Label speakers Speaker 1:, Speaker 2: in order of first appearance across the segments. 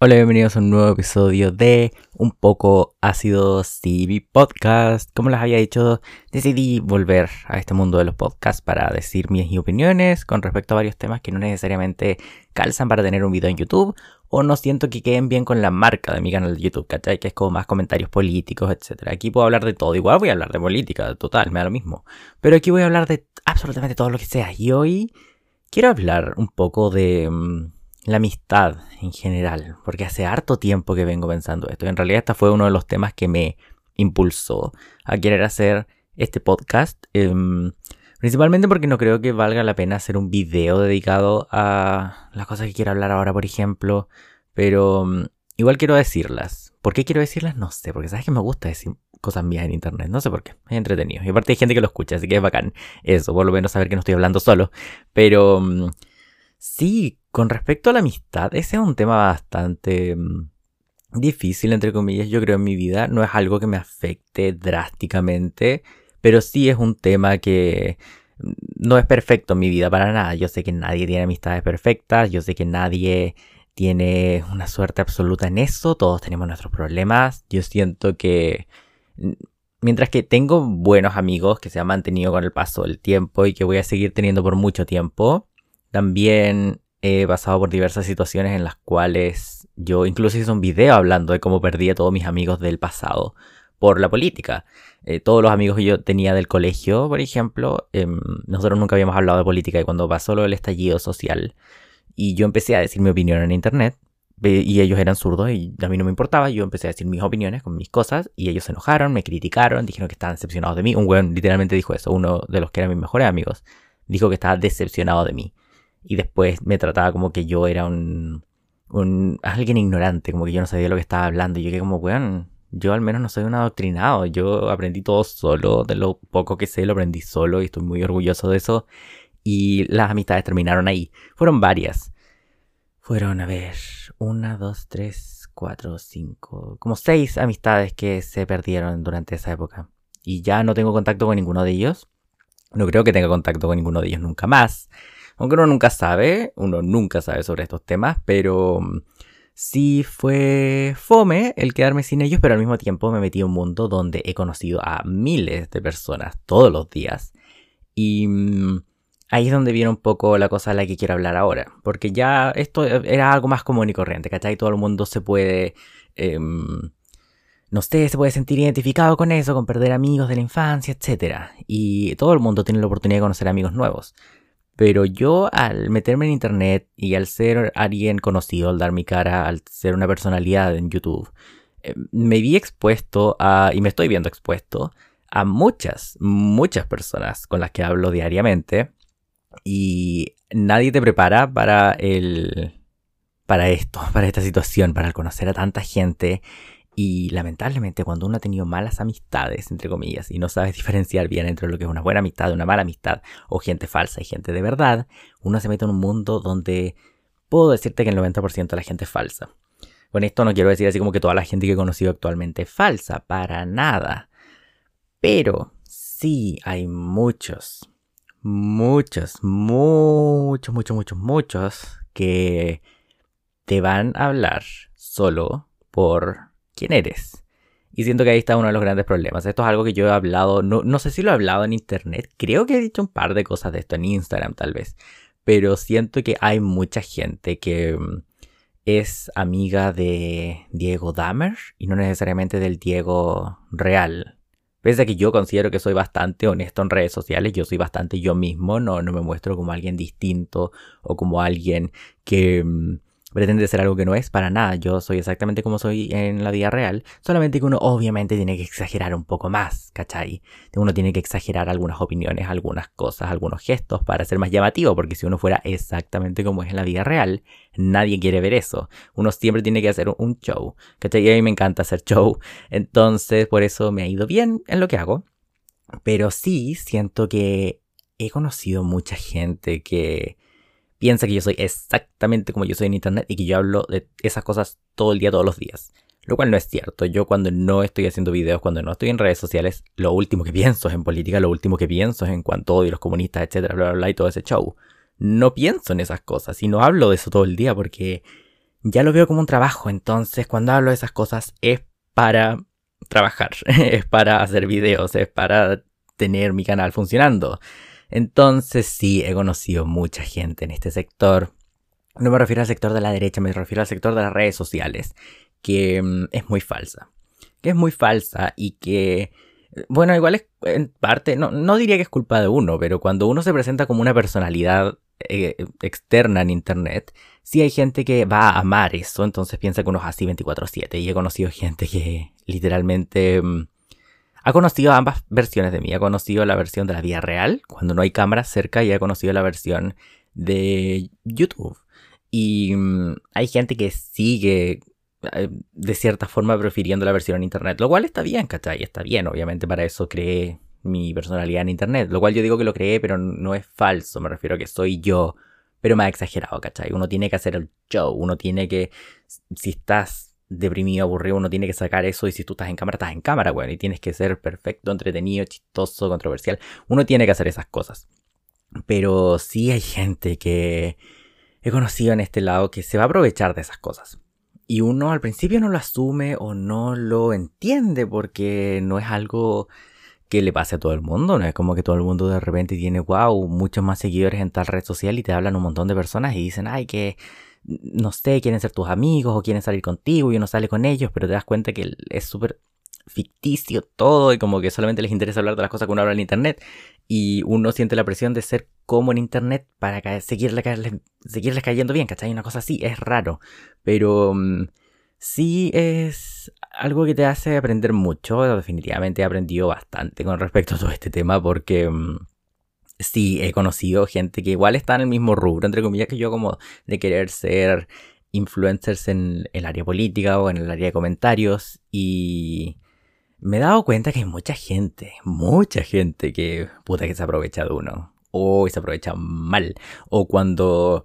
Speaker 1: Hola, bienvenidos a un nuevo episodio de Un poco ácido CV Podcast. Como les había dicho, decidí volver a este mundo de los podcasts para decir mis opiniones con respecto a varios temas que no necesariamente calzan para tener un video en YouTube o no siento que queden bien con la marca de mi canal de YouTube, ¿cachai? Que es como más comentarios políticos, etc. Aquí puedo hablar de todo, igual voy a hablar de política, total, me da lo mismo. Pero aquí voy a hablar de absolutamente todo lo que sea. Y hoy quiero hablar un poco de mm, la amistad en general, porque hace harto tiempo que vengo pensando esto. En realidad este fue uno de los temas que me impulsó a querer hacer este podcast. Em, principalmente porque no creo que valga la pena hacer un video dedicado a las cosas que quiero hablar ahora, por ejemplo. Pero mm, igual quiero decirlas. ¿Por qué quiero decirlas? No sé, porque sabes que me gusta decir cosas mías en internet. No sé por qué. Es entretenido. Y aparte hay gente que lo escucha, así que es bacán. Eso, por lo menos saber que no estoy hablando solo. Pero mm, sí, con respecto a la amistad, ese es un tema bastante mm, difícil, entre comillas, yo creo en mi vida. No es algo que me afecte drásticamente, pero sí es un tema que mm, no es perfecto en mi vida para nada. Yo sé que nadie tiene amistades perfectas, yo sé que nadie tiene una suerte absoluta en eso, todos tenemos nuestros problemas. Yo siento que mm, mientras que tengo buenos amigos que se han mantenido con el paso del tiempo y que voy a seguir teniendo por mucho tiempo, también he pasado por diversas situaciones en las cuales yo incluso hice un video hablando de cómo perdí a todos mis amigos del pasado por la política. Eh, todos los amigos que yo tenía del colegio, por ejemplo, em, nosotros nunca habíamos hablado de política y cuando pasó lo del estallido social y yo empecé a decir mi opinión en internet y ellos eran zurdos y a mí no me importaba, yo empecé a decir mis opiniones con mis cosas y ellos se enojaron, me criticaron, dijeron que estaban decepcionados de mí. Un weón literalmente dijo eso, uno de los que eran mis mejores amigos, dijo que estaba decepcionado de mí y después me trataba como que yo era un, alguien ignorante, como que yo no sabía lo que estaba hablando. Y yo que como, weón, yo al menos no soy un adoctrinado, yo aprendí todo solo, de lo poco que sé lo aprendí solo y estoy muy orgulloso de eso. Y las amistades terminaron ahí. Fueron varias. Fueron, a ver, una, dos, tres, cuatro, cinco, como seis amistades que se perdieron durante esa época. Y ya no tengo contacto con ninguno de ellos. No creo que tenga contacto con ninguno de ellos nunca más. Aunque uno nunca sabe, uno nunca sabe sobre estos temas, pero mm, sí fue fome el quedarme sin ellos, pero al mismo tiempo me metí a un mundo donde he conocido a miles de personas todos los días. Y mm, ahí es donde viene un poco la cosa de la que quiero hablar ahora. Porque ya esto era algo más común y corriente, ¿cachai? Todo el mundo se puede... Em, no sé, se puede sentir identificado con eso, con perder amigos de la infancia, etc. Y todo el mundo tiene la oportunidad de conocer amigos nuevos. Pero yo al meterme en internet y al ser alguien conocido, al dar mi cara, al ser una personalidad en YouTube, eh, me vi expuesto a, y me estoy viendo expuesto, a muchas, muchas personas con las que hablo diariamente. Y nadie te prepara para el, para esto, para esta situación, para conocer a tanta gente y lamentablemente cuando uno ha tenido malas amistades, entre comillas, y no sabes diferenciar bien entre lo que es una buena amistad una mala amistad, o gente falsa y gente de verdad, uno se mete en un mundo donde puedo decirte que el 90% de la gente es falsa. Con esto no quiero decir así como que toda la gente que he conocido actualmente es falsa, para nada. Pero sí hay muchos, muchos, muchos, muchos, muchos, muchos que te van a hablar solo por quién eres. Y siento que ahí está uno de los grandes problemas. Esto es algo que yo he hablado, no, no sé si lo he hablado en internet, creo que he dicho un par de cosas de esto en Instagram tal vez, pero siento que hay mucha gente que mm, es amiga de Diego Dahmer y no necesariamente del Diego real. Pese a que yo considero que soy bastante honesto en redes sociales, yo soy bastante yo mismo, no, no me muestro como alguien distinto o como alguien que mm, pretende ser algo que no es para nada. Yo soy exactamente como soy en la vida real, solamente que uno obviamente tiene que exagerar un poco más, ¿cachai? Uno tiene que exagerar algunas opiniones, algunas cosas, algunos gestos para ser más llamativo, porque si uno fuera exactamente como es en la vida real, nadie quiere ver eso. Uno siempre tiene que hacer un show, ¿cachai? Y a mí me encanta hacer show, entonces por eso me ha ido bien en lo que hago. Pero sí siento que he conocido mucha gente que piensa que yo soy exactamente como yo soy en internet y que yo hablo de esas cosas todo el día, todos los días. Lo cual no es cierto. Yo cuando no estoy haciendo videos, cuando no estoy en redes sociales, lo último que pienso es en política, lo último que pienso es en cuanto a los comunistas, etcétera, bla, bla, bla, y todo ese show. No pienso en esas cosas y no hablo de eso todo el día porque ya lo veo como un trabajo. Entonces, cuando hablo de esas cosas es para trabajar, es para hacer videos, es para tener mi canal funcionando. Entonces, sí, he conocido mucha gente en este sector. No me refiero al sector de la derecha, me refiero al sector de las redes sociales, que mm, es muy falsa. Que es muy falsa y que bueno, igual es en parte, no, no diría que es culpa de uno, pero cuando uno se presenta como una personalidad eh, externa en Internet, sí hay gente que va a amar eso, entonces piensa que uno es así 24/7. Y he conocido gente que literalmente mm, ha conocido ambas versiones de mí. Ha conocido la versión de la vida real, cuando no hay cámaras cerca, y ha conocido la versión de YouTube. Y mm, hay gente que sigue eh, de cierta forma prefiriendo la versión en internet, lo cual está bien, ¿cachai? Está bien, obviamente para eso creé mi personalidad en internet, lo cual yo digo que lo creé, pero no es falso, me refiero a que soy yo, pero más exagerado, ¿cachai? Uno tiene que hacer el show, uno tiene que, si estás deprimido, aburrido, uno tiene que sacar eso y si tú estás en cámara, estás en cámara, bueno, y tienes que ser perfecto, entretenido, chistoso, controversial, uno tiene que hacer esas cosas. Pero sí hay gente que he conocido en este lado que se va a aprovechar de esas cosas y uno al principio no lo asume o no lo entiende porque no es algo que le pase a todo el mundo, no es como que todo el mundo de repente tiene, wow, muchos más seguidores en tal red social y te hablan un montón de personas y dicen, ay, que no sé, quieren ser tus amigos o quieren salir contigo y uno sale con ellos, pero te das cuenta que es súper ficticio todo y como que solamente les interesa hablar de las cosas que uno habla en internet. Y uno siente la presión de ser como en internet para seguirle, seguirles cayendo bien, ¿cachai? Una cosa así, es raro, pero mm, sí es algo que te hace aprender mucho, definitivamente he aprendido bastante con respecto a todo este tema porque... Mm, sí, he conocido gente que igual está en el mismo rubro, entre comillas, que yo como de querer ser influencers en el área política o en el área de comentarios y me he dado cuenta que hay mucha gente, mucha gente que puta que se aprovecha de uno. O se aprovecha mal. O cuando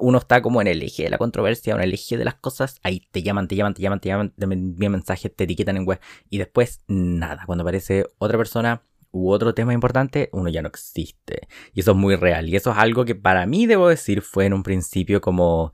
Speaker 1: uno está como en el eje de la controversia, o en el eje de las cosas, ahí te llaman, te llaman, te llaman, te llaman, te envían mensajes, te etiquetan en web. Y después nada. Cuando aparece otra persona u otro tema importante, uno ya no existe. Y eso es muy real. Y eso es algo que para mí, debo decir, fue en un principio como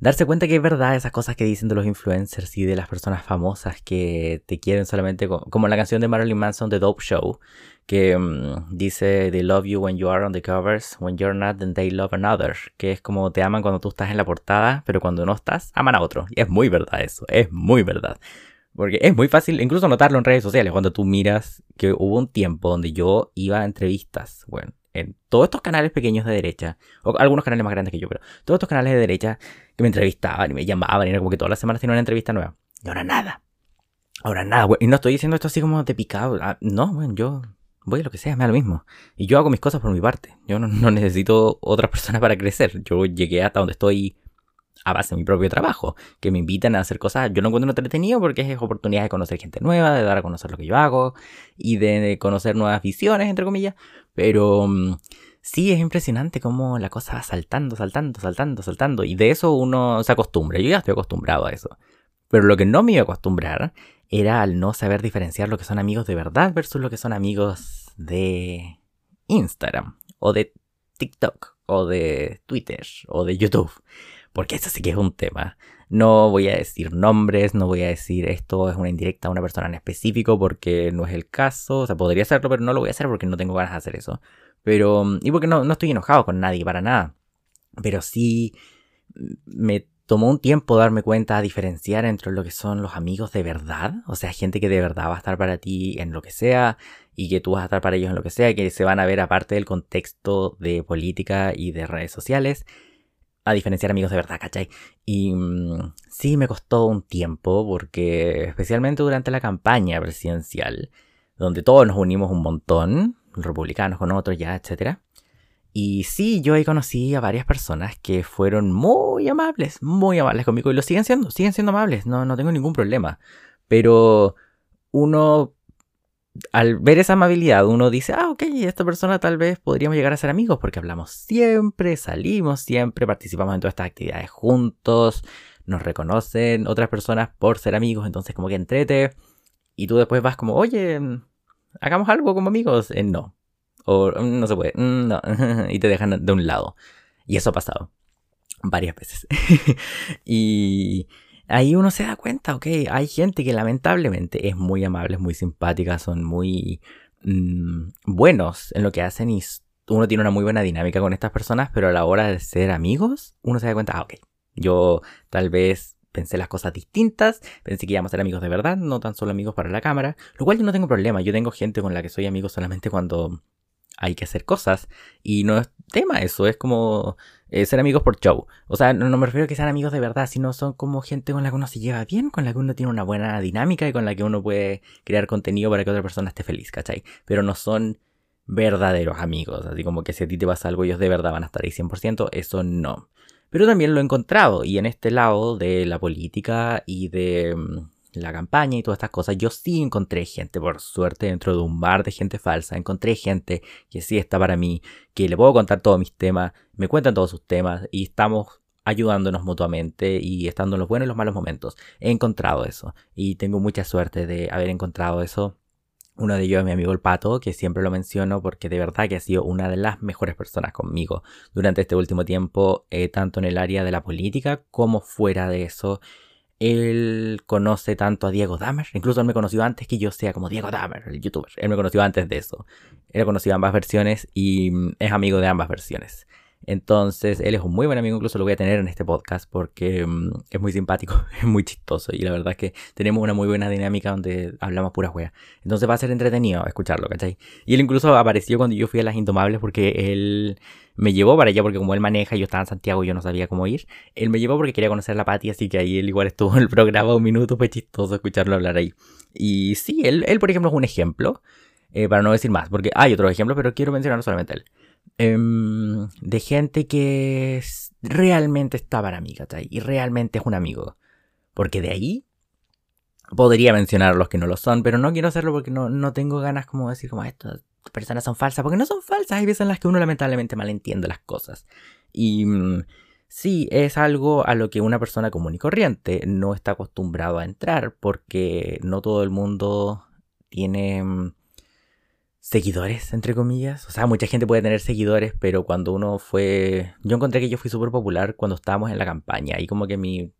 Speaker 1: darse cuenta que es verdad esas cosas que dicen de los influencers y de las personas famosas que te quieren solamente, como la canción de Marilyn Manson, The Dope Show, que mm, dice, They love you when you are on the covers, when you're not, then they love another, que es como te aman cuando tú estás en la portada, pero cuando no estás, aman a otro. Y es muy verdad eso, es muy verdad. Porque es muy fácil incluso notarlo en redes sociales, cuando tú miras que hubo un tiempo donde yo iba a entrevistas, bueno, en todos estos canales pequeños de derecha, o algunos canales más grandes que yo, pero todos estos canales de derecha que me entrevistaban y me llamaban y era como que todas las semanas tenía una entrevista nueva. Y ahora nada. Ahora nada, güey. Y no estoy diciendo esto así como de picado. Ah, no, güey, yo voy a lo que sea, me da lo mismo. Y yo hago mis cosas por mi parte. Yo no, no necesito otras personas para crecer. Yo llegué hasta donde estoy a base de mi propio trabajo, que me invitan a hacer cosas, yo no encuentro entretenido porque es oportunidad de conocer gente nueva, de dar a conocer lo que yo hago y de conocer nuevas visiones, entre comillas, pero mm, sí es impresionante cómo la cosa va saltando, saltando, saltando, saltando, y de eso uno se acostumbra, yo ya estoy acostumbrado a eso. Pero lo que no me iba a acostumbrar era al no saber diferenciar lo que son amigos de verdad versus lo que son amigos de Instagram o de TikTok o de Twitter o de YouTube porque eso sí que es un tema. No voy a decir nombres, no voy a decir esto es una indirecta a una persona en específico porque no es el caso. O sea, podría hacerlo, pero no lo voy a hacer porque no tengo ganas de hacer eso. Pero, y porque no, no estoy enojado con nadie para nada. Pero sí me tomó un tiempo darme cuenta a diferenciar entre lo que son los amigos de verdad, o sea, gente que de verdad va a estar para ti en lo que sea y que tú vas a estar para ellos en lo que sea, que se van a ver aparte del contexto de política y de redes sociales, a diferenciar amigos de verdad, ¿cachai? Y mm, sí me costó un tiempo porque especialmente durante la campaña presidencial, donde todos nos unimos un montón, republicanos con otros ya, etc. Y sí, yo ahí conocí a varias personas que fueron muy amables, muy amables conmigo y lo siguen siendo, siguen siendo amables, no, no tengo ningún problema. Pero uno al ver esa amabilidad uno dice, ah, ok, esta persona tal vez podríamos llegar a ser amigos porque hablamos siempre, salimos siempre, participamos en todas estas actividades juntos, nos reconocen otras personas por ser amigos, entonces como que entrete y tú después vas como, oye, hagamos algo como amigos, eh, no, o mm, no se puede, mm, no, y te dejan de un lado. Y eso ha pasado. varias veces. y ahí uno se da cuenta, ok, hay gente que lamentablemente es muy amable, es muy simpática, son muy mm, buenos en lo que hacen y uno tiene una muy buena dinámica con estas personas, pero a la hora de ser amigos, uno se da cuenta, ah, ok, yo tal vez pensé las cosas distintas, pensé que íbamos a ser amigos de verdad, no tan solo amigos para la cámara, lo cual yo no tengo problema, yo tengo gente con la que soy amigo solamente cuando hay que hacer cosas y no es tema eso, es como eh, ser amigos por show. O sea, no, me refiero a que sean amigos de verdad, sino son como gente con la que uno se lleva bien, con la que uno tiene una buena dinámica y con la que uno puede crear contenido para que otra persona esté feliz, ¿cachai? Pero no son verdaderos amigos, así como que si a ti te pasa algo ellos de verdad van a estar ahí 100%, eso no. Pero también lo he encontrado y en este lado de la política y de mm, la campaña y todas estas cosas, yo sí encontré gente, por suerte, dentro de un bar de gente falsa, encontré gente que sí está para mí, que le puedo contar todos mis temas, me cuentan todos sus temas y estamos ayudándonos mutuamente y estando en los buenos y los malos momentos. He encontrado eso y tengo mucha suerte de haber encontrado eso. Uno de ellos es mi amigo el Pato, que siempre lo menciono porque de verdad que ha sido una de las mejores personas conmigo durante este último tiempo, eh, tanto en el área de la política como fuera de eso. Él conoce tanto a Diego Dahmer, incluso él me conoció antes que yo sea como Diego Dahmer, el youtuber. Él me conoció antes de eso. Él ha conocido ambas versiones y mm, es amigo de ambas versiones. Entonces, él es un muy buen amigo, incluso lo voy a tener en este podcast porque mm, es muy simpático, es muy chistoso y la verdad es que tenemos una muy buena dinámica donde hablamos pura juega. Entonces va a ser entretenido escucharlo, ¿cachai? Y él incluso apareció cuando yo fui a las Indomables porque él me llevó para allá porque como él maneja, yo estaba en Santiago y yo no sabía cómo ir. Él me llevó porque quería conocer la Pati, así que ahí él igual estuvo en el programa un minuto, fue chistoso escucharlo hablar ahí. Y sí, él, él por ejemplo es un ejemplo, eh, para no decir más, porque hay otros ejemplos, pero quiero mencionar solamente él. Em, de gente que realmente está para mí, ¿cachai? Y realmente es un amigo. Porque de ahí podría mencionar los que no lo son, pero no quiero hacerlo porque no, no tengo ganas como decir como estas personas son falsas, porque no son falsas, hay veces en las que uno lamentablemente malentiende las cosas. Y mm, sí, es algo a lo que una persona común y corriente no está acostumbrado a entrar, porque no todo el mundo tiene mm, seguidores, entre comillas. O sea, mucha gente puede tener seguidores, pero cuando uno fue... Yo encontré que yo fui súper popular cuando estábamos en la campaña. Ahí como que mi...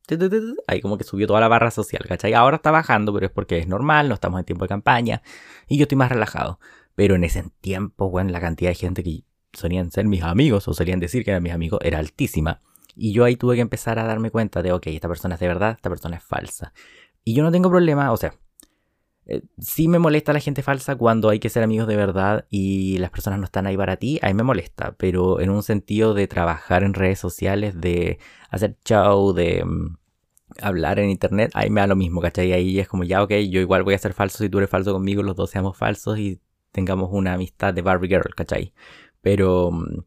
Speaker 1: Ahí como que subió toda la barra social, ¿cachai? Ahora está bajando, pero es porque es normal, no estamos en tiempo de campaña. Y yo estoy más relajado. Pero en ese tiempo, bueno, la cantidad de gente que solían ser mis amigos o solían decir que eran mis amigos era altísima. Y yo ahí tuve que empezar a darme cuenta de, ok, esta persona es de verdad, esta persona es falsa. Y yo no tengo problema, o sea, eh, sí me molesta la gente falsa cuando hay que ser amigos de verdad y las personas no están ahí para ti, ahí me molesta, pero en un sentido de trabajar en redes sociales, de hacer show, de mm, hablar en internet, ahí me da lo mismo, ¿cachai? Ahí es como ya, ok, yo igual voy a ser falso si tú eres falso conmigo, los dos seamos falsos y tengamos una amistad de Barbie Girl, ¿cachai? Pero mm,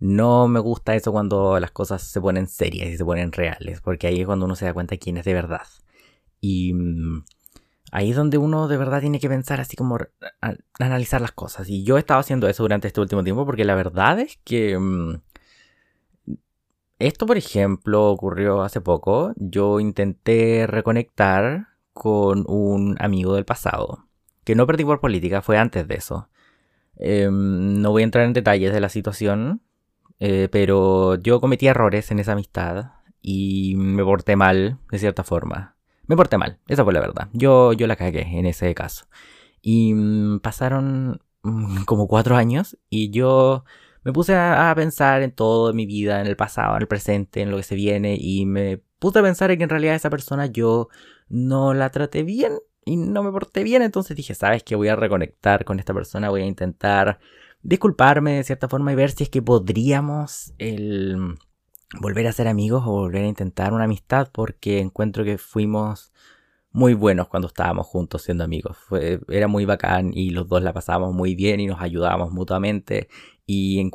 Speaker 1: no me gusta eso cuando las cosas se ponen serias y se ponen reales, porque ahí es cuando uno se da cuenta quién es de verdad. Y mm, Ahí es donde uno de verdad tiene que pensar así como analizar las cosas. Y yo he estado haciendo eso durante este último tiempo porque la verdad es que... Mm, esto, por ejemplo, ocurrió hace poco. Yo intenté reconectar con un amigo del pasado. Que no perdí por política, fue antes de eso. Em, no voy a entrar en detalles de la situación. Eh, pero yo cometí errores en esa amistad. Y me porté mal, de cierta forma me porté mal, esa fue la verdad. Yo, yo la cagué en ese caso. Y mm, pasaron mm, como cuatro años y yo me puse a, pensar en todo mi vida, en el pasado, en el presente, en lo que se viene y me puse a pensar en que en realidad esa persona yo no la traté bien y no me porté bien. Entonces dije, sabes que voy a reconectar con esta persona, voy a intentar disculparme de cierta forma y ver si es que podríamos el volver a ser amigos o volver a intentar una amistad porque encuentro que fuimos muy buenos cuando estábamos juntos siendo amigos. Fue, era muy bacán y los dos la pasábamos muy bien y nos ayudábamos mutuamente. Y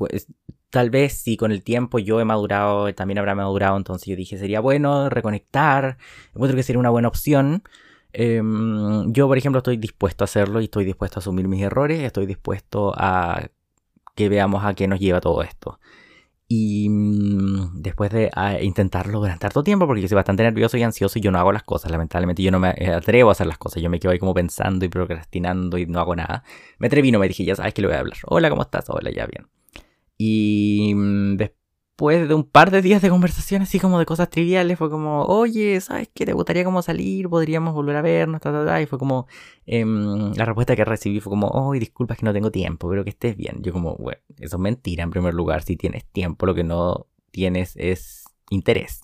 Speaker 1: tal vez si con el tiempo yo he madurado, también habrá madurado, entonces yo dije sería bueno reconectar. Encuentro que sería una buena opción. Em, yo, por ejemplo, estoy dispuesto a hacerlo y estoy dispuesto a asumir mis errores. Estoy dispuesto a que veamos a qué nos lleva todo esto. Y mm, después de ah, intentarlo durante tanto tiempo, porque yo soy bastante nervioso y ansioso y yo no hago las cosas, lamentablemente yo no me eh, atrevo a hacer las cosas, yo me quedo ahí como pensando y procrastinando y no hago nada. Me atreví, no me dije, ya sabes que le voy a hablar. Hola, ¿cómo estás? Hola, ya bien. Y mm, después después de un par de días de conversación así como de cosas triviales, fue como, oye, ¿sabes qué? ¿Te gustaría como salir? ¿Podríamos volver a vernos? Y fue como, em, la respuesta que recibí fue como, oh, disculpas que no tengo tiempo, pero que estés bien. Yo como, bueno, eso es mentira en primer lugar, si tienes tiempo, lo que no tienes es interés.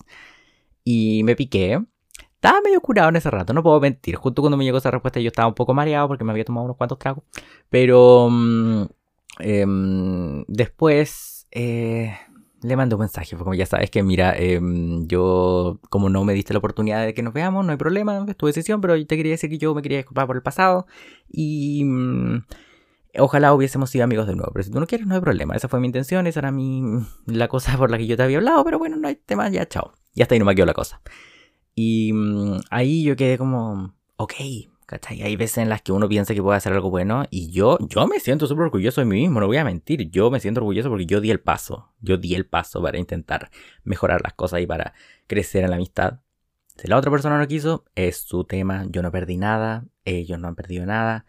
Speaker 1: Y me piqué. Estaba medio curado en ese rato, no puedo mentir. Justo cuando me llegó esa respuesta yo estaba un poco mareado porque me había tomado unos cuantos tragos. Pero mm, em, después eh, le mandé un mensaje. Como, ya sabes que, mira, em, yo, como no me diste la oportunidad de que nos veamos, no hay problema, es tu decisión, pero te quería decir que yo me quería disculpar por el pasado. Y mm, ojalá hubiésemos sido amigos de nuevo. Pero si tú no quieres, no hay problema. Esa fue mi intención, esa era mi, la cosa por la que yo te había hablado. Pero bueno, no hay tema, ya, chao. Ya está ahí, no me quedó la cosa. Y mm, ahí yo quedé como, ok, ¿cachai? Hay veces en las que uno piensa que puede hacer algo bueno y yo, yo me siento súper orgulloso de mí mismo, no voy a mentir. Yo me siento orgulloso porque yo di el paso. Yo di el paso para intentar mejorar las cosas y para crecer en la amistad. Si la otra persona no quiso, es su tema. Yo no perdí nada, ellos no han perdido nada.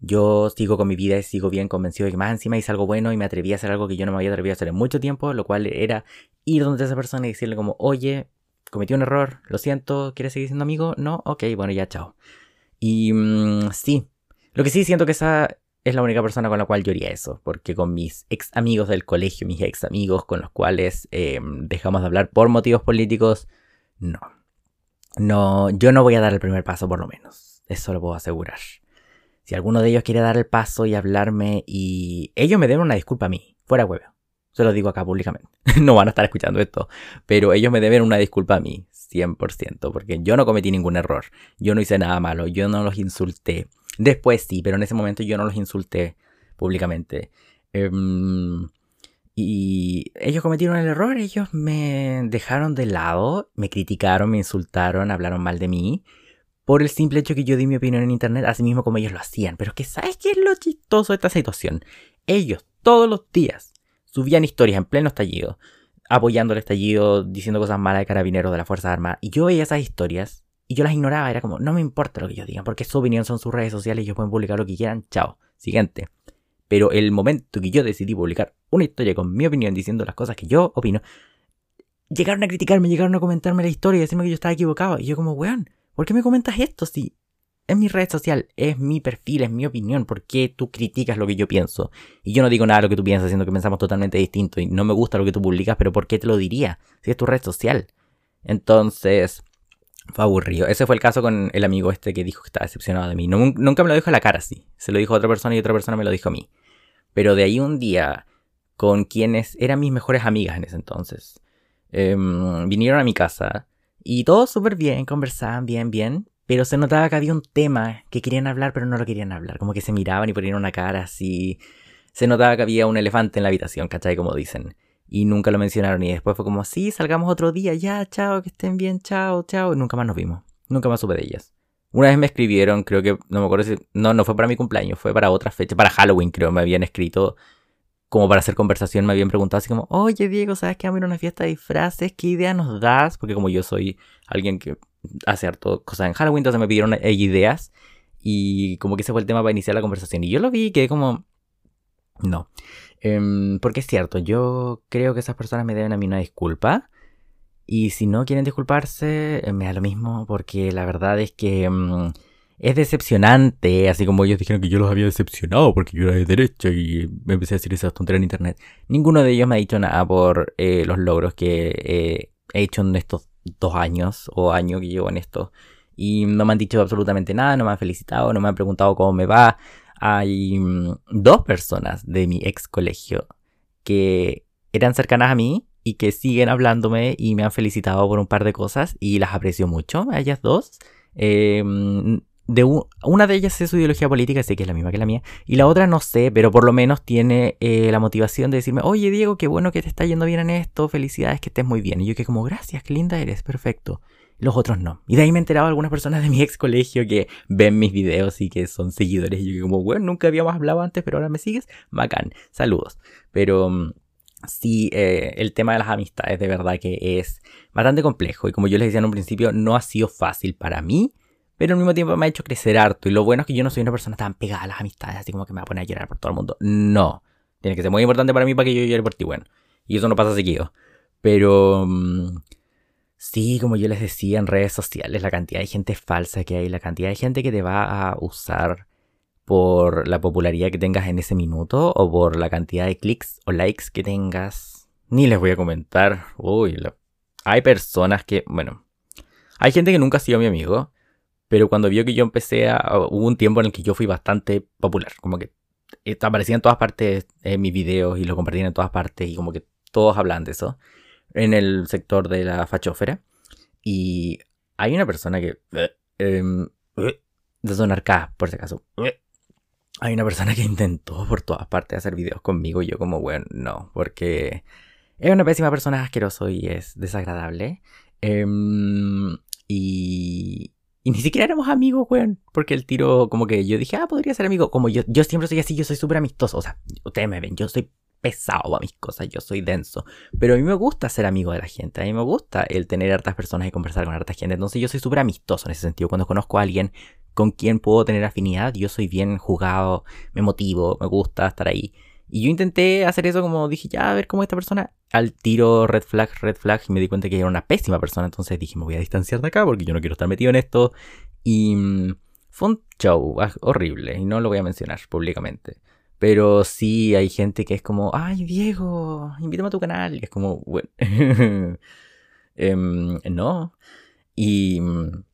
Speaker 1: Yo sigo con mi vida y sigo bien convencido de que más encima hice algo bueno y me atreví a hacer algo que yo no me había atrevido a hacer en mucho tiempo, lo cual era ir donde esa persona y decirle como, oye, cometí un error, lo siento, ¿quieres seguir siendo amigo? No, ok, bueno, ya, chao. Y mm, sí, lo que sí siento que esa es la única persona con la cual yo haría eso, porque con mis ex amigos del colegio, mis ex amigos con los cuales em, dejamos de hablar por motivos políticos, no. No, yo no voy a dar el primer paso por lo menos, eso lo puedo asegurar. Si alguno de ellos quiere dar el paso y hablarme y ellos me den una disculpa a mí, fuera huevo. Se lo digo acá públicamente. no van a estar escuchando esto, pero ellos me deben una disculpa a mí, 100%, porque yo no cometí ningún error, yo no hice nada malo, yo no los insulté. Después sí, pero en ese momento yo no los insulté públicamente. Em, y ellos cometieron el error, ellos me dejaron de lado, me criticaron, me insultaron, hablaron mal de mí, por el simple hecho que yo di mi opinión en internet, así mismo como ellos lo hacían. Pero que sabes qué es lo chistoso de esta situación. Ellos todos los días subían historias en pleno estallido apoyando el estallido, diciendo cosas malas de carabineros de la Fuerza Armada. Y yo veía esas historias y yo las ignoraba. Era como, no me importa lo que ellos digan, porque su opinión son sus redes sociales y ellos pueden publicar lo que quieran. Chao. Siguiente. Pero el momento que yo decidí publicar una historia con mi opinión diciendo las cosas que yo opino, llegaron a criticarme, llegaron a comentarme la historia y decirme que yo estaba equivocado. Y yo como, weón, ¿por qué me comentas esto si es mi red social, es mi perfil, es mi opinión. ¿Por qué tú criticas lo que yo pienso? Y yo no digo nada de lo que tú piensas, siendo que pensamos totalmente distinto y no me gusta lo que tú publicas, pero ¿por qué te lo diría? Si es tu red social. Entonces, fue aburrido. Ese fue el caso con el amigo este que dijo que estaba decepcionado de mí. nunca me lo dijo a la cara así. Se lo dijo a otra persona y otra persona me lo dijo a mí. Pero de ahí un día, con quienes eran mis mejores amigas en ese entonces, em, vinieron a mi casa y todo súper bien, conversaban bien, bien. Pero se notaba que había un tema que querían hablar, pero no lo querían hablar. Como que se miraban y ponían una cara así. Se notaba que había un elefante en la habitación, ¿cachai? Como dicen. Y nunca lo mencionaron. Y después fue como, sí, salgamos otro día, ya, chao, que estén bien, chao, chao. Y nunca más nos vimos. Nunca más supe de ellas. Una vez me escribieron, creo que, no me acuerdo si. No, no fue para mi cumpleaños, fue para otra fecha. Para Halloween, creo, me habían escrito. Como para hacer conversación, me habían preguntado así como, oye Diego, ¿sabes que vamos a ir a una fiesta de disfraces? ¿Qué idea nos das? Porque como yo soy alguien que hacer cosas en Halloween, entonces me pidieron eh, ideas y como que ese fue el tema para iniciar la conversación. Y yo lo vi y quedé como... No. Em, porque es cierto, yo creo que esas personas me deben a mí una disculpa. Y si no quieren disculparse, eh, me da lo mismo, porque la verdad es que em, es decepcionante, así como ellos dijeron que yo los había decepcionado porque yo era de derecha y me empecé a decir esas tonterías en internet. Ninguno de ellos me ha dicho nada por eh, los logros que he hecho en estos dos años o año que llevo en esto. Y no me han dicho absolutamente nada, no me han felicitado, no me han preguntado cómo me va. Hay mm, dos personas de mi ex colegio que eran cercanas a mí y que siguen hablándome y me han felicitado por un par de cosas y las aprecio mucho a ellas dos. Eh, de una de ellas es su ideología política, sé que es la misma que la mía, y la otra no sé, pero por lo menos tiene eh, la motivación de decirme, oye Diego, qué bueno que te está yendo bien en esto, felicidades, que estés muy bien. Y yo que como, gracias, qué linda eres, perfecto. Los otros no. Y de ahí me he enterado algunas personas de mi ex colegio que ven mis videos y que son seguidores. Y yo que como, bueno, nunca habíamos hablado antes, pero ahora me sigues. Bacán, saludos. Pero sí, eh, el tema de las amistades de verdad que es bastante complejo. Y como yo les decía en un principio, no ha sido fácil para mí pero al mismo tiempo me ha hecho crecer harto. Y lo bueno es que yo no soy una persona tan pegada a las amistades, así como que me va a poner a llorar por todo el mundo. No. Tiene que ser muy importante para mí para que yo llore por ti, bueno. Y eso no pasa seguido. Pero mm, sí, como yo les decía en redes sociales, la cantidad de gente falsa que hay, la cantidad de gente que te va a usar por la popularidad que tengas en ese minuto o por la cantidad de clics o likes que tengas. Ni les voy a comentar. Uy, hay personas que, bueno, hay gente que nunca ha sido mi amigo, pero cuando vio que yo empecé a... Hubo un tiempo en el que yo fui bastante popular, como que aparecía en todas partes en mis videos y lo compartían en todas partes y como que todos hablan de eso en el sector de la fachófera. Y hay una persona que... Eh, de sonar K, por si acaso. Hay una persona que intentó por todas partes hacer videos conmigo y yo como, bueno, no, porque es una pésima persona, asqueroso y es desagradable. Em, y, y ni siquiera éramos amigos, weón. Porque el tiro, como que yo dije, ah, podría ser amigo. Como yo, yo siempre soy así, yo soy súper amistoso. O sea, ustedes me ven, yo soy pesado a mis cosas, yo soy denso. Pero a mí me gusta ser amigo de la gente, a mí me gusta el tener hartas personas y conversar con harta gente. Entonces yo soy súper amistoso en ese sentido. Cuando conozco a alguien con quien puedo tener afinidad, yo soy bien jugado, me motivo, me gusta estar ahí. Y yo intenté hacer eso como dije, ya, a ver cómo esta persona. Al tiro, red flag, red flag, y me di cuenta que era una pésima persona. Entonces dije, me voy a distanciar de acá porque yo no quiero estar metido en esto. Y mm, fue un show ah, horrible y no lo voy a mencionar públicamente. Pero sí hay gente que es como, ay Diego, invítame a tu canal. Y es como, em, no. Y mm,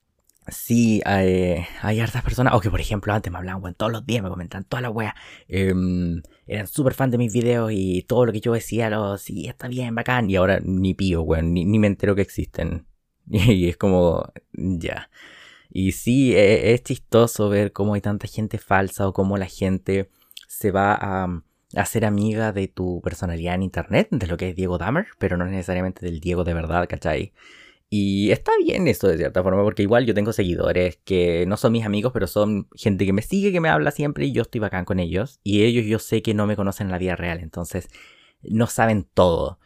Speaker 1: sí, hay, hay, hartas personas, o que por ejemplo antes me hablaban, bueno, todos los días me comentaban toda la wea. Em, eran súper fan de mis videos y todo lo que yo decía, lo, sí, está bien, bacán. Y ahora ni pío, weón, ni, ni me entero que existen. Y es como, ya. Y sí, e, es, chistoso ver cómo hay tanta gente falsa o cómo la gente se va a, hacer amiga de tu personalidad en internet, de lo que es Diego Dahmer, pero no necesariamente del Diego de verdad, ¿cachai? Y está bien eso de cierta forma, porque igual yo tengo seguidores que no son mis amigos, pero son gente que me sigue, que me habla siempre y yo estoy bacán con ellos. Y ellos yo sé que no me conocen en la vida real, entonces no saben todo.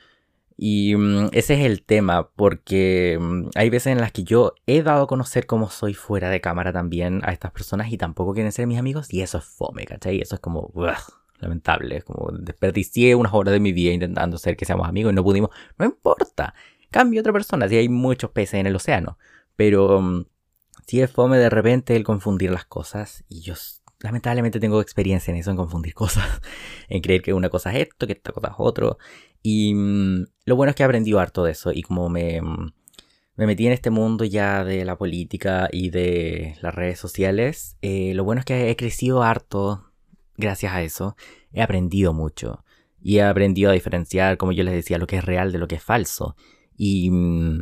Speaker 1: Y mm, ese es el tema, porque mm, hay veces en las que yo he dado a conocer cómo soy fuera de cámara también a estas personas y tampoco quieren ser mis amigos y eso es fome, ¿cachai? Eso es como lamentable, es como desperdicié unas horas de mi vida intentando ser que seamos amigos y no pudimos, no importa, cambio otra persona, si hay muchos peces en el océano, pero mm, si es fome de repente el confundir las cosas y yo lamentablemente tengo experiencia en eso, en confundir cosas, en creer que una cosa es esto, que esta cosa es otro. Y mm, lo bueno es que he aprendido harto de eso y como me, mm, me metí en este mundo ya de la política y de las redes sociales, eh, lo bueno es que he crecido harto gracias a eso. He aprendido mucho y he aprendido a diferenciar, como yo les decía, lo que es real de lo que es falso. Y mm,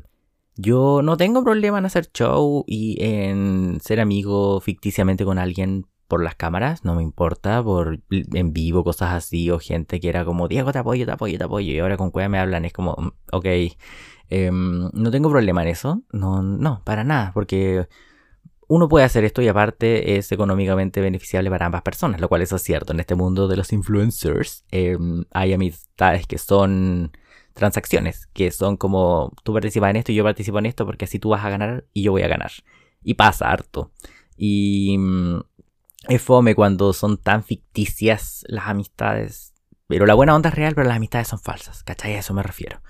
Speaker 1: yo no tengo problema en hacer show y en ser amigo ficticiamente con alguien por las cámaras, no me importa, por en vivo, cosas así, o gente que era como, Diego, te apoyo, te apoyo, te apoyo, y ahora con cueva me hablan, es como, mm, ok, em, no tengo problema en eso, no, no, para nada, porque uno puede hacer esto y aparte es económicamente beneficiable para ambas personas, lo cual eso es cierto, en este mundo de los influencers em, hay amistades que son transacciones, que son como, tú participas en esto y yo participo en esto porque así tú vas a ganar y yo voy a ganar. Y pasa harto. Y mm, es fome cuando son tan ficticias las amistades. Pero la buena onda es real, pero las amistades son falsas. ¿Cachai? A eso me refiero.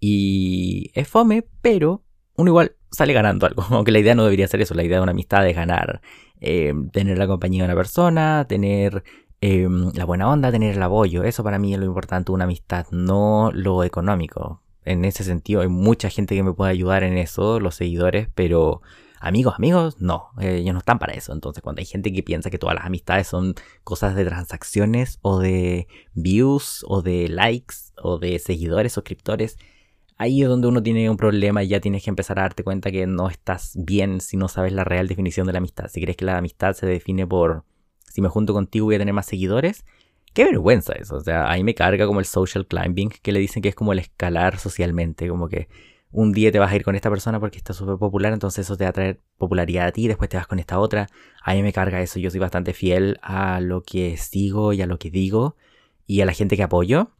Speaker 1: Y es fome, pero uno igual sale ganando algo. Aunque la idea no debería ser eso. La idea de una amistad es ganar. Eh, tener la compañía de una persona, tener eh, la buena onda, tener el apoyo. Eso para mí es lo importante una amistad, no lo económico. En ese sentido hay mucha gente que me puede ayudar en eso, los seguidores, pero Amigos, amigos, no, eh, ellos no están para eso. Entonces, cuando hay gente que piensa que todas las amistades son cosas de transacciones o de views o de likes o de seguidores, suscriptores, ahí es donde uno tiene un problema y ya tienes que empezar a darte cuenta que no estás bien si no sabes la real definición de la amistad. Si crees que la amistad se define por si me junto contigo voy a tener más seguidores, qué vergüenza eso. O sea, ahí me carga como el social climbing, que le dicen que es como el escalar socialmente, como que un día te vas a ir con esta persona porque está súper popular, entonces eso te va a traer popularidad a ti, después te vas con esta otra. A mí me carga eso, yo soy bastante fiel a lo que sigo y a lo que digo y a la gente que apoyo.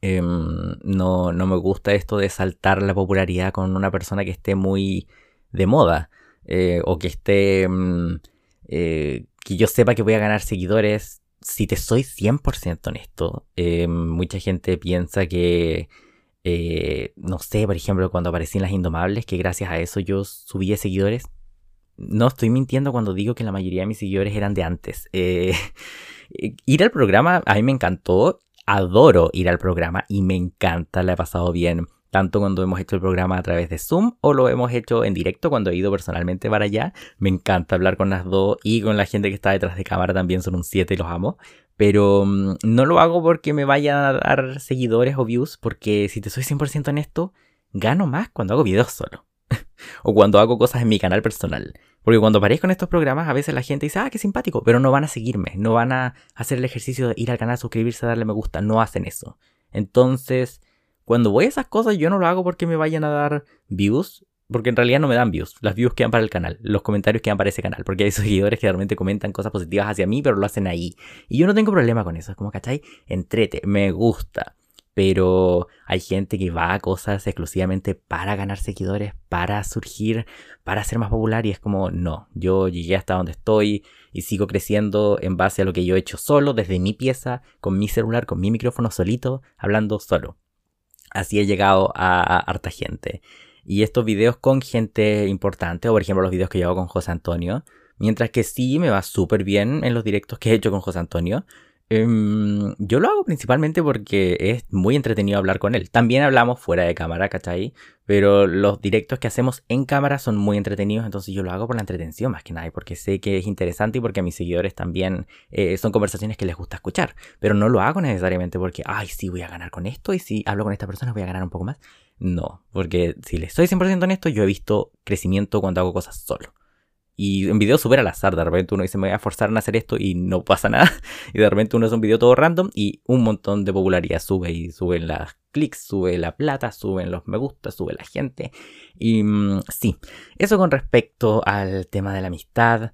Speaker 1: Em, no, no me gusta esto de saltar la popularidad con una persona que esté muy de moda eh, o que esté... Em, eh, que yo sepa que voy a ganar seguidores. Si te soy 100% honesto, em, mucha gente piensa que Eh, no sé, por ejemplo, cuando aparecí en Las Indomables, que gracias a eso yo subí seguidores. No estoy mintiendo cuando digo que la mayoría de mis seguidores eran de antes. Eh, ir al programa a mí me encantó. Adoro ir al programa y me encanta, la he pasado bien tanto cuando hemos hecho el programa a través de Zoom o lo hemos hecho en directo cuando he ido personalmente para allá. Me encanta hablar con las dos y con la gente que está detrás de cámara también son un 7 y los amo. Pero mm, no lo hago porque me vayan a dar seguidores o views, porque si te soy 100% honesto, gano más cuando hago videos solo. o cuando hago cosas en mi canal personal. Porque cuando aparezco en estos programas, a veces la gente dice, ah, qué simpático, pero no van a seguirme, no van a hacer el ejercicio de ir al canal, suscribirse, darle me gusta, no hacen eso. Entonces, cuando voy a esas cosas, yo no lo hago porque me vayan a dar views, porque en realidad no me dan views. Las views quedan para el canal, los comentarios quedan para ese canal, porque hay seguidores que realmente comentan cosas positivas hacia mí, pero lo hacen ahí. Y yo no tengo problema con eso, es como, ¿cachai? Entrete, me gusta. Pero hay gente que va a cosas exclusivamente para ganar seguidores, para surgir, para ser más popular y es como, no, yo llegué hasta donde estoy y sigo creciendo en base a lo que yo he hecho solo, desde mi pieza, con mi celular, con mi micrófono solito, hablando solo. Así he llegado a, harta gente. Y estos videos con gente importante, o por ejemplo los videos que yo con José Antonio, mientras que sí me va súper bien en los directos que he hecho con José Antonio, Em, yo lo hago principalmente porque es muy entretenido hablar con él. También hablamos fuera de cámara, ¿cachai? Pero los directos que hacemos en cámara son muy entretenidos, entonces yo lo hago por la entretención más que nada, porque sé que es interesante y porque a mis seguidores también eh, son conversaciones que les gusta escuchar. Pero no lo hago necesariamente porque, ay, sí, voy a ganar con esto y si hablo con esta persona voy a ganar un poco más. No, porque si le estoy 100% honesto, yo he visto crecimiento cuando hago cosas solo. Y en video súper al azar, de repente uno dice me voy a forzar a hacer esto y no pasa nada. Y de repente uno hace un video todo random y un montón de popularidad sube y suben las clics, sube la plata, suben los me gusta, sube la gente. Y mm, sí, eso con respecto al tema de la amistad.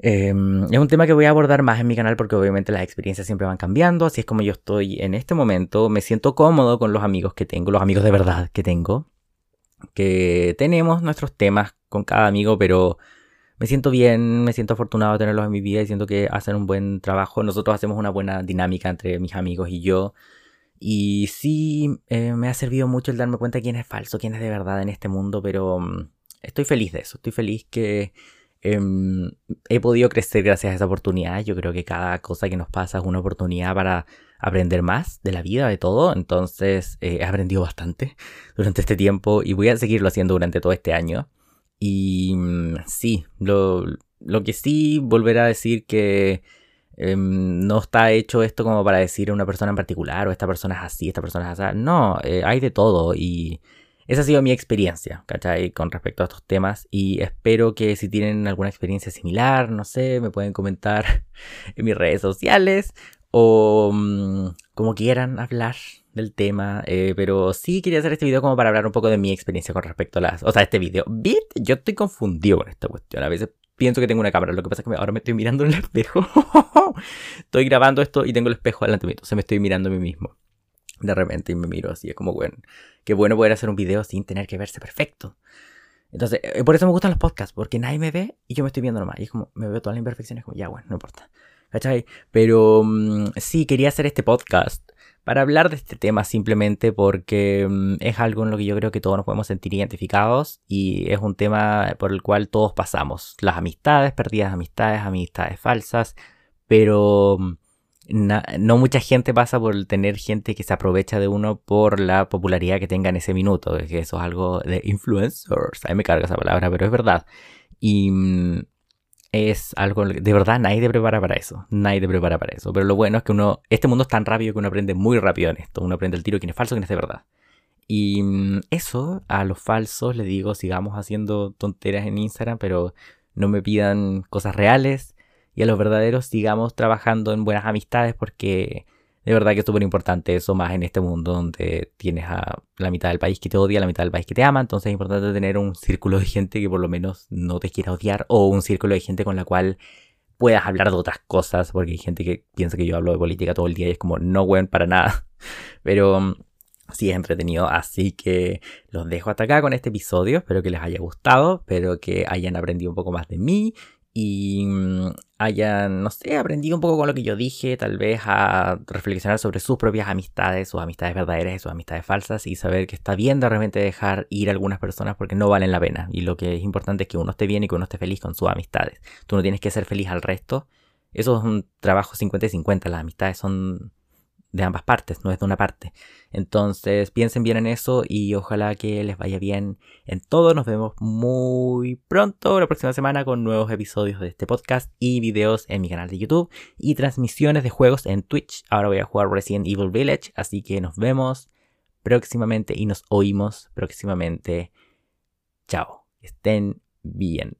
Speaker 1: Em, es un tema que voy a abordar más en mi canal porque obviamente las experiencias siempre van cambiando. Así es como yo estoy en este momento. Me siento cómodo con los amigos que tengo, los amigos de verdad que tengo. Que tenemos nuestros temas con cada amigo, pero me siento bien, me siento afortunado de tenerlos en mi vida y siento que hacen un buen trabajo. Nosotros hacemos una buena dinámica entre mis amigos y yo. Y sí, eh, me ha servido mucho el darme cuenta de quién es falso, quién es de verdad en este mundo, pero mm, estoy feliz de eso. Estoy feliz que em, he podido crecer gracias a esa oportunidad. Yo creo que cada cosa que nos pasa es una oportunidad para aprender más de la vida, de todo. Entonces eh, he aprendido bastante durante este tiempo y voy a seguirlo haciendo durante todo este año. Y mm, sí, lo, lo que sí volverá a decir que em, no está hecho esto como para decir a una persona en particular o esta persona es así, esta persona es así. No, eh, hay de todo y esa ha sido mi experiencia, ¿cachai? Con respecto a estos temas y espero que si tienen alguna experiencia similar, no sé, me pueden comentar en mis redes sociales o mm, como quieran hablar del tema, eh, pero sí quería hacer este video como para hablar un poco de mi experiencia con respecto a las... O sea, este video. ¿Bit? Yo estoy confundido con esta cuestión. A veces pienso que tengo una cámara, lo que pasa es que ahora me estoy mirando en el espejo. estoy grabando esto y tengo el espejo delante de mí, entonces me estoy mirando a mí mismo. De repente y me miro así, es como, bueno, qué bueno poder hacer un video sin tener que verse perfecto. Entonces, eh, por eso me gustan los podcasts, porque nadie me ve y yo me estoy viendo nomás. Y es como, me veo todas las imperfecciones, como, ya, bueno, no importa. ¿Cachai? Pero mm, sí, quería hacer este podcast para hablar de este tema simplemente porque mm, es algo en lo que yo creo que todos nos podemos sentir identificados y es un tema por el cual todos pasamos. Las amistades, perdidas amistades, amistades falsas, pero mm, no mucha gente pasa por tener gente que se aprovecha de uno por la popularidad que tenga en ese minuto, que eso es algo de influencers. A me carga esa palabra, pero es verdad. Y es algo de verdad nadie te prepara para eso. Nadie te prepara para eso. Pero lo bueno es que uno, este mundo es tan rápido que uno aprende muy rápido en esto. Uno aprende el tiro quién es falso, quién es de verdad. Y mm, eso, a los falsos les digo, sigamos haciendo tonteras en Instagram, pero no me pidan cosas reales. Y a los verdaderos sigamos trabajando en buenas amistades porque de verdad que es súper importante eso más en este mundo donde tienes a la mitad del país que te odia, la mitad del país que te ama. Entonces es importante tener un círculo de gente que por lo menos no te quiera odiar o un círculo de gente con la cual puedas hablar de otras cosas. Porque hay gente que piensa que yo hablo de política todo el día y es como no buen para nada. Pero mm, sí es entretenido. Así que los dejo hasta acá con este episodio. Espero que les haya gustado. Espero que hayan aprendido un poco más de mí y mm, hayan, no sé, aprendido un poco con lo que yo dije, tal vez a reflexionar sobre sus propias amistades, sus amistades verdaderas y sus amistades falsas y saber que está bien de repente dejar ir a algunas personas porque no valen la pena. Y lo que es importante es que uno esté bien y que uno esté feliz con sus amistades. Tú no tienes que ser feliz al resto. Eso es un trabajo 50 y 50, las amistades son de ambas partes, no es de una parte. Entonces piensen bien en eso y ojalá que les vaya bien en todo. Nos vemos muy pronto la próxima semana con nuevos episodios de este podcast y videos en mi canal de YouTube y transmisiones de juegos en Twitch. Ahora voy a jugar Resident Evil Village, así que nos vemos próximamente y nos oímos próximamente. Chao, estén bien.